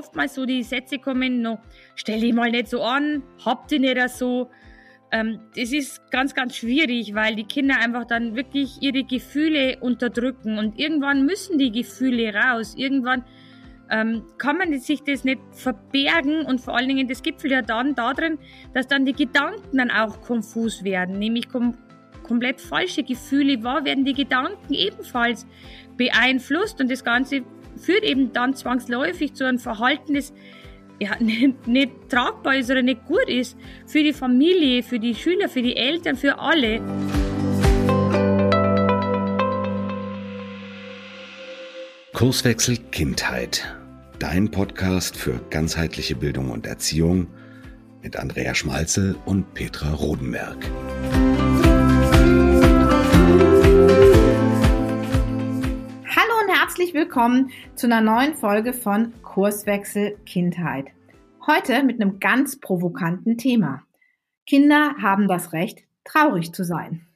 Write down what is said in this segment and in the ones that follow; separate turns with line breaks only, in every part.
oftmals so die Sätze kommen, no, stell dich mal nicht so an, habt ihr nicht so. Ähm, das ist ganz, ganz schwierig, weil die Kinder einfach dann wirklich ihre Gefühle unterdrücken und irgendwann müssen die Gefühle raus. Irgendwann ähm, kann man sich das nicht verbergen und vor allen Dingen, das gipfelt ja dann darin, dass dann die Gedanken dann auch konfus werden, nämlich kom komplett falsche Gefühle wahr werden, die Gedanken ebenfalls beeinflusst und das Ganze führt eben dann zwangsläufig zu einem Verhalten, das ja, nicht, nicht tragbar ist oder nicht gut ist für die Familie, für die Schüler, für die Eltern, für alle.
Kurswechsel Kindheit. Dein Podcast für ganzheitliche Bildung und Erziehung mit Andrea Schmalzel und Petra Rodenberg.
Herzlich willkommen zu einer neuen Folge von Kurswechsel Kindheit. Heute mit einem ganz provokanten Thema. Kinder haben das Recht, traurig zu sein.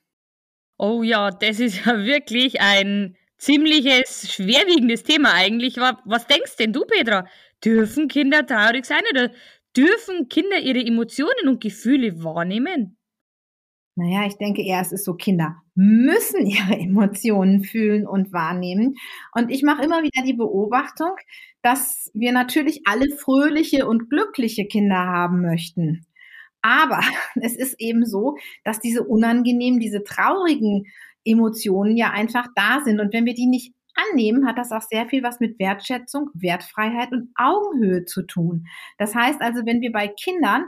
Oh ja, das ist ja wirklich ein ziemliches, schwerwiegendes Thema eigentlich. Was denkst denn du, Petra? Dürfen Kinder traurig sein oder dürfen Kinder ihre Emotionen und Gefühle wahrnehmen?
Naja, ich denke eher, es ist so, Kinder müssen ihre Emotionen fühlen und wahrnehmen. Und ich mache immer wieder die Beobachtung, dass wir natürlich alle fröhliche und glückliche Kinder haben möchten. Aber es ist eben so, dass diese unangenehmen, diese traurigen Emotionen ja einfach da sind. Und wenn wir die nicht annehmen, hat das auch sehr viel was mit Wertschätzung, Wertfreiheit und Augenhöhe zu tun. Das heißt also, wenn wir bei Kindern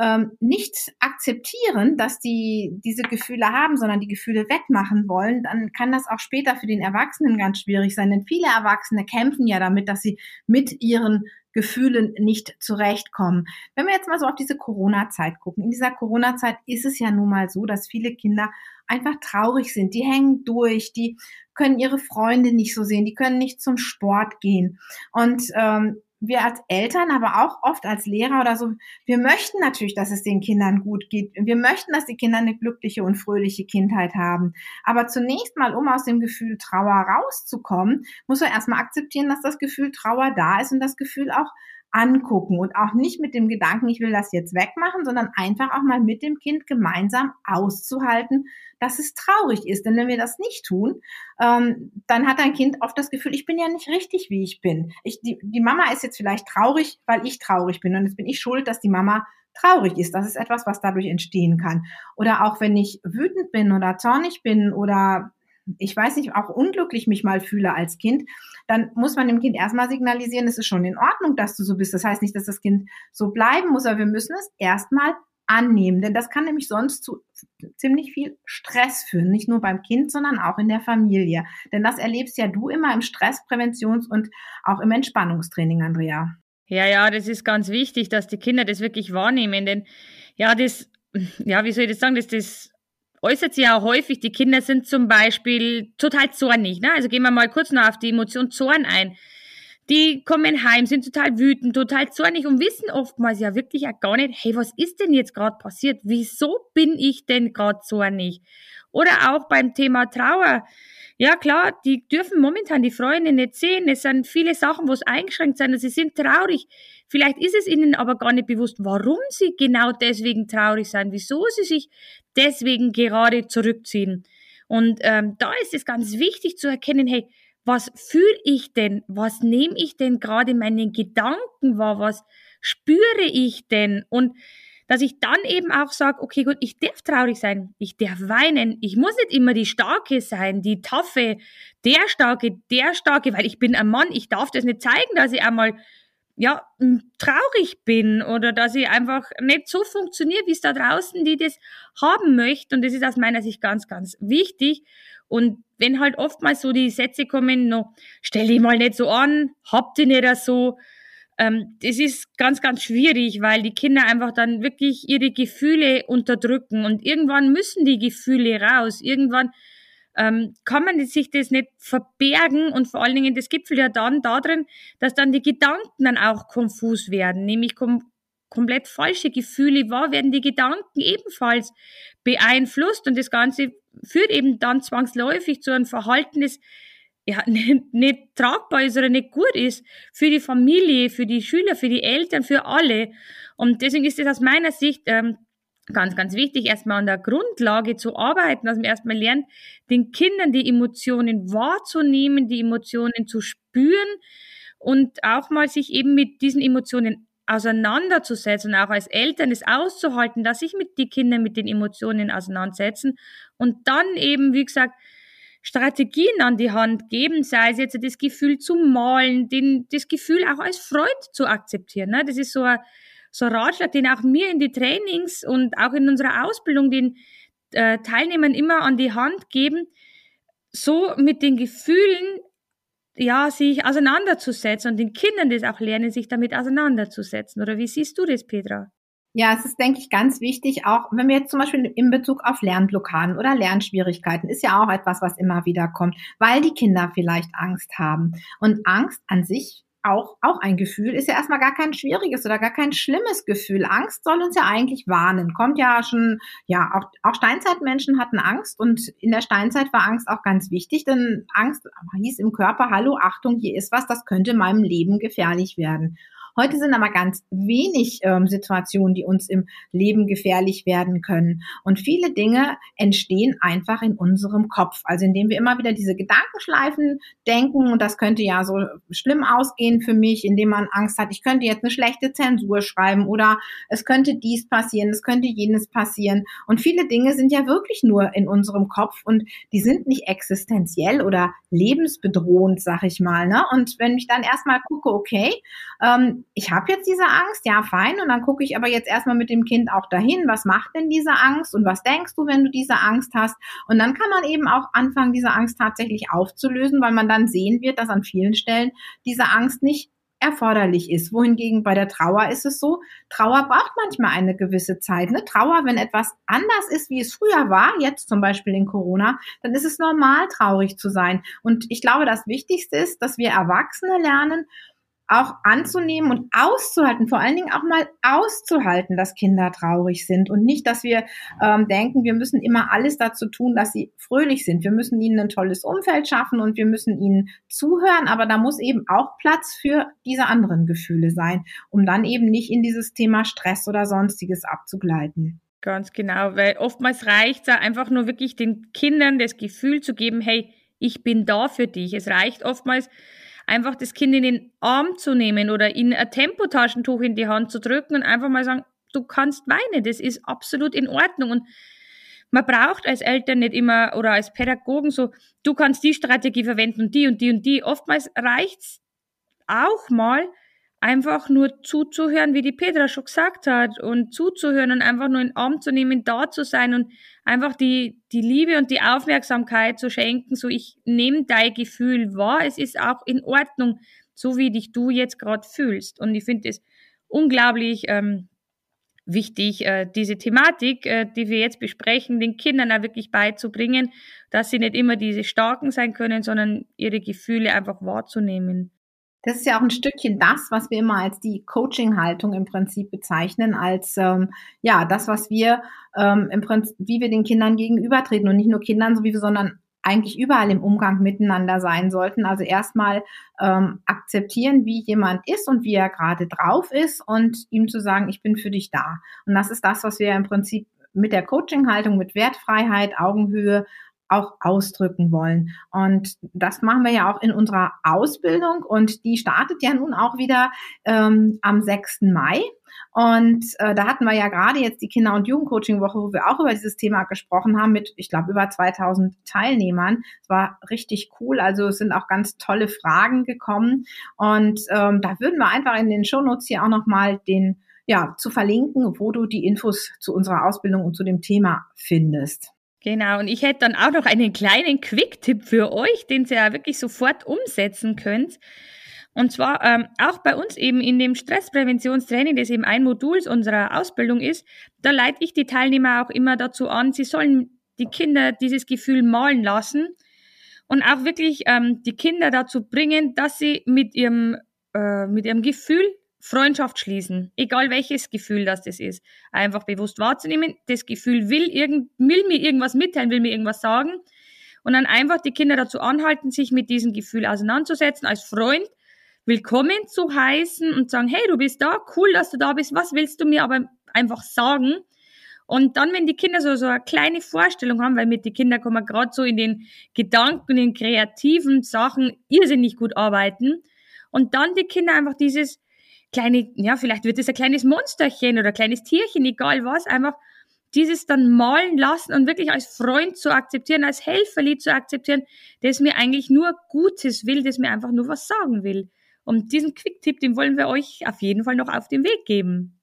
ähm, nicht akzeptieren, dass die diese Gefühle haben, sondern die Gefühle wegmachen wollen, dann kann das auch später für den Erwachsenen ganz schwierig sein. Denn viele Erwachsene kämpfen ja damit, dass sie mit ihren Gefühlen nicht zurechtkommen. Wenn wir jetzt mal so auf diese Corona-Zeit gucken, in dieser Corona-Zeit ist es ja nun mal so, dass viele Kinder einfach traurig sind. Die hängen durch, die können ihre Freunde nicht so sehen, die können nicht zum Sport gehen. Und ähm, wir als Eltern, aber auch oft als Lehrer oder so, wir möchten natürlich, dass es den Kindern gut geht. Wir möchten, dass die Kinder eine glückliche und fröhliche Kindheit haben. Aber zunächst mal, um aus dem Gefühl Trauer rauszukommen, muss man erstmal akzeptieren, dass das Gefühl Trauer da ist und das Gefühl auch angucken und auch nicht mit dem Gedanken, ich will das jetzt wegmachen, sondern einfach auch mal mit dem Kind gemeinsam auszuhalten, dass es traurig ist. Denn wenn wir das nicht tun, ähm, dann hat ein Kind oft das Gefühl, ich bin ja nicht richtig, wie ich bin. Ich, die, die Mama ist jetzt vielleicht traurig, weil ich traurig bin und jetzt bin ich schuld, dass die Mama traurig ist. Das ist etwas, was dadurch entstehen kann. Oder auch wenn ich wütend bin oder zornig bin oder ich weiß nicht, auch unglücklich mich mal fühle als Kind, dann muss man dem Kind erstmal signalisieren, es ist schon in Ordnung, dass du so bist. Das heißt nicht, dass das Kind so bleiben muss, aber wir müssen es erstmal annehmen, denn das kann nämlich sonst zu ziemlich viel Stress führen, nicht nur beim Kind, sondern auch in der Familie. Denn das erlebst ja du immer im Stresspräventions- und auch im Entspannungstraining, Andrea.
Ja, ja, das ist ganz wichtig, dass die Kinder das wirklich wahrnehmen, denn ja, das, ja, wie soll ich das sagen, das, das äußert sich ja häufig. Die Kinder sind zum Beispiel total zornig. Ne? Also gehen wir mal kurz noch auf die Emotion Zorn ein. Die kommen heim, sind total wütend, total zornig und wissen oftmals ja wirklich auch gar nicht, hey, was ist denn jetzt gerade passiert? Wieso bin ich denn gerade zornig? Oder auch beim Thema Trauer. Ja klar, die dürfen momentan die Freunde nicht sehen. Es sind viele Sachen, wo es eingeschränkt sind. Sie sind traurig. Vielleicht ist es ihnen aber gar nicht bewusst, warum sie genau deswegen traurig sind, wieso sie sich deswegen gerade zurückziehen. Und ähm, da ist es ganz wichtig zu erkennen, hey, was fühle ich denn? Was nehme ich denn gerade in meinen Gedanken wahr? Was spüre ich denn? Und dass ich dann eben auch sage, okay, gut, ich darf traurig sein, ich darf weinen, ich muss nicht immer die Starke sein, die Taffe, der Starke, der Starke, weil ich bin ein Mann, ich darf das nicht zeigen, dass ich einmal ja, traurig bin oder dass ich einfach nicht so funktioniere, wie es da draußen, die das haben möchte. Und das ist aus meiner Sicht ganz, ganz wichtig. Und wenn halt oftmals so die Sätze kommen, no, stell dich mal nicht so an, habt ihr nicht so, ähm, das ist ganz, ganz schwierig, weil die Kinder einfach dann wirklich ihre Gefühle unterdrücken und irgendwann müssen die Gefühle raus. Irgendwann ähm, kann man sich das nicht verbergen? Und vor allen Dingen, das gipfelt ja dann darin, dass dann die Gedanken dann auch konfus werden, nämlich kom komplett falsche Gefühle wahr werden die Gedanken ebenfalls beeinflusst. Und das Ganze führt eben dann zwangsläufig zu einem Verhalten, das ja, nicht, nicht tragbar ist oder nicht gut ist für die Familie, für die Schüler, für die Eltern, für alle. Und deswegen ist es aus meiner Sicht ähm, ganz, ganz wichtig, erstmal an der Grundlage zu arbeiten, dass man erstmal lernt, den Kindern die Emotionen wahrzunehmen, die Emotionen zu spüren und auch mal sich eben mit diesen Emotionen auseinanderzusetzen, auch als Eltern es auszuhalten, dass sich mit die Kinder mit den Emotionen auseinandersetzen und dann eben, wie gesagt, Strategien an die Hand geben, sei es jetzt das Gefühl zu malen, den, das Gefühl auch als Freude zu akzeptieren. Ne? Das ist so ein, so Ratschlag, den auch mir in die Trainings und auch in unserer Ausbildung den äh, Teilnehmern immer an die Hand geben, so mit den Gefühlen ja, sich auseinanderzusetzen und den Kindern das auch lernen, sich damit auseinanderzusetzen. Oder wie siehst du das, Petra?
Ja, es ist, denke ich, ganz wichtig, auch wenn wir jetzt zum Beispiel in Bezug auf Lernblockaden oder Lernschwierigkeiten, ist ja auch etwas, was immer wieder kommt, weil die Kinder vielleicht Angst haben. Und Angst an sich auch, auch ein Gefühl, ist ja erstmal gar kein schwieriges oder gar kein schlimmes Gefühl. Angst soll uns ja eigentlich warnen. Kommt ja schon, ja, auch, auch Steinzeitmenschen hatten Angst und in der Steinzeit war Angst auch ganz wichtig, denn Angst hieß im Körper, hallo, Achtung, hier ist was, das könnte meinem Leben gefährlich werden. Heute sind aber ganz wenig ähm, Situationen, die uns im Leben gefährlich werden können. Und viele Dinge entstehen einfach in unserem Kopf. Also indem wir immer wieder diese Gedankenschleifen denken und das könnte ja so schlimm ausgehen für mich, indem man Angst hat, ich könnte jetzt eine schlechte Zensur schreiben oder es könnte dies passieren, es könnte jenes passieren. Und viele Dinge sind ja wirklich nur in unserem Kopf und die sind nicht existenziell oder lebensbedrohend, sag ich mal. Ne? Und wenn ich dann erstmal gucke, okay, ähm, ich habe jetzt diese Angst, ja, fein. Und dann gucke ich aber jetzt erstmal mit dem Kind auch dahin, was macht denn diese Angst und was denkst du, wenn du diese Angst hast? Und dann kann man eben auch anfangen, diese Angst tatsächlich aufzulösen, weil man dann sehen wird, dass an vielen Stellen diese Angst nicht erforderlich ist. Wohingegen bei der Trauer ist es so, Trauer braucht manchmal eine gewisse Zeit. Ne? Trauer, wenn etwas anders ist, wie es früher war, jetzt zum Beispiel in Corona, dann ist es normal, traurig zu sein. Und ich glaube, das Wichtigste ist, dass wir Erwachsene lernen, auch anzunehmen und auszuhalten, vor allen Dingen auch mal auszuhalten, dass Kinder traurig sind und nicht, dass wir ähm, denken, wir müssen immer alles dazu tun, dass sie fröhlich sind. Wir müssen ihnen ein tolles Umfeld schaffen und wir müssen ihnen zuhören, aber da muss eben auch Platz für diese anderen Gefühle sein, um dann eben nicht in dieses Thema Stress oder sonstiges abzugleiten.
Ganz genau, weil oftmals reicht es einfach nur wirklich den Kindern das Gefühl zu geben, hey, ich bin da für dich. Es reicht oftmals, einfach das Kind in den Arm zu nehmen oder ihnen ein Tempotaschentuch in die Hand zu drücken und einfach mal sagen, du kannst weinen, das ist absolut in Ordnung. Und man braucht als Eltern nicht immer oder als Pädagogen so, du kannst die Strategie verwenden und die und die und die. Oftmals reicht's auch mal, einfach nur zuzuhören, wie die Petra schon gesagt hat, und zuzuhören und einfach nur in den Arm zu nehmen, da zu sein und einfach die, die Liebe und die Aufmerksamkeit zu schenken, so ich nehme dein Gefühl wahr, es ist auch in Ordnung, so wie dich du jetzt gerade fühlst. Und ich finde es unglaublich ähm, wichtig, äh, diese Thematik, äh, die wir jetzt besprechen, den Kindern auch wirklich beizubringen, dass sie nicht immer diese Starken sein können, sondern ihre Gefühle einfach wahrzunehmen.
Das ist ja auch ein Stückchen das, was wir immer als die Coaching-Haltung im Prinzip bezeichnen, als ähm, ja das, was wir ähm, im Prinzip, wie wir den Kindern gegenübertreten und nicht nur Kindern, so wie wir, sondern eigentlich überall im Umgang miteinander sein sollten. Also erstmal ähm, akzeptieren, wie jemand ist und wie er gerade drauf ist und ihm zu sagen, ich bin für dich da. Und das ist das, was wir im Prinzip mit der Coaching-Haltung, mit Wertfreiheit, Augenhöhe auch ausdrücken wollen. Und das machen wir ja auch in unserer Ausbildung und die startet ja nun auch wieder ähm, am 6. Mai. Und äh, da hatten wir ja gerade jetzt die Kinder- und Jugendcoaching-Woche, wo wir auch über dieses Thema gesprochen haben mit, ich glaube, über 2000 Teilnehmern. Es war richtig cool. Also es sind auch ganz tolle Fragen gekommen. Und ähm, da würden wir einfach in den Shownotes hier auch nochmal den, ja, zu verlinken, wo du die Infos zu unserer Ausbildung und zu dem Thema findest.
Genau, und ich hätte dann auch noch einen kleinen Quick-Tipp für euch, den ihr ja wirklich sofort umsetzen könnt. Und zwar ähm, auch bei uns eben in dem Stresspräventionstraining, das eben ein Modul unserer Ausbildung ist, da leite ich die Teilnehmer auch immer dazu an, sie sollen die Kinder dieses Gefühl malen lassen und auch wirklich ähm, die Kinder dazu bringen, dass sie mit ihrem, äh, mit ihrem Gefühl Freundschaft schließen, egal welches Gefühl das das ist. Einfach bewusst wahrzunehmen, das Gefühl will, irgend, will mir irgendwas mitteilen, will mir irgendwas sagen. und dann einfach die Kinder dazu anhalten, sich mit diesem Gefühl auseinanderzusetzen, als Freund willkommen zu heißen und sagen, hey, du bist da, cool, dass du da bist, was willst du mir aber einfach sagen? Und dann, wenn die Kinder so, so eine kleine Vorstellung haben, weil mit den Kindern kann man gerade so in den Gedanken, in kreativen Sachen irrsinnig gut arbeiten. Und dann die Kinder einfach dieses kleine, ja, vielleicht wird es ein kleines Monsterchen oder ein kleines Tierchen, egal was, einfach dieses dann malen lassen und wirklich als Freund zu akzeptieren, als Helferlied zu akzeptieren, das mir eigentlich nur Gutes will, das mir einfach nur was sagen will. Und diesen Quick-Tipp, den wollen wir euch auf jeden Fall noch auf den Weg geben.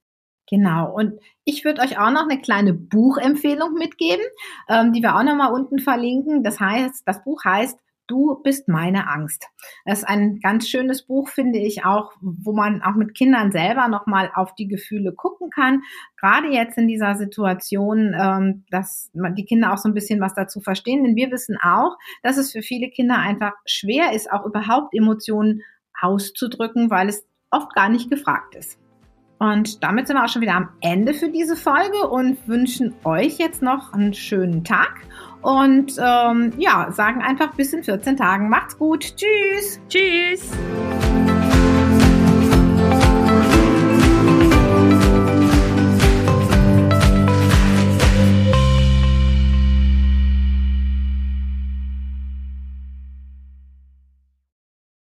Genau. Und ich würde euch auch noch eine kleine Buchempfehlung mitgeben, ähm, die wir auch noch mal unten verlinken. Das heißt, das Buch heißt Du bist meine Angst. Das ist ein ganz schönes Buch, finde ich auch, wo man auch mit Kindern selber nochmal auf die Gefühle gucken kann. Gerade jetzt in dieser Situation, ähm, dass die Kinder auch so ein bisschen was dazu verstehen. Denn wir wissen auch, dass es für viele Kinder einfach schwer ist, auch überhaupt Emotionen auszudrücken, weil es oft gar nicht gefragt ist. Und damit sind wir auch schon wieder am Ende für diese Folge und wünschen euch jetzt noch einen schönen Tag. Und ähm, ja, sagen einfach bis in 14 Tagen. Macht's gut. Tschüss.
Tschüss.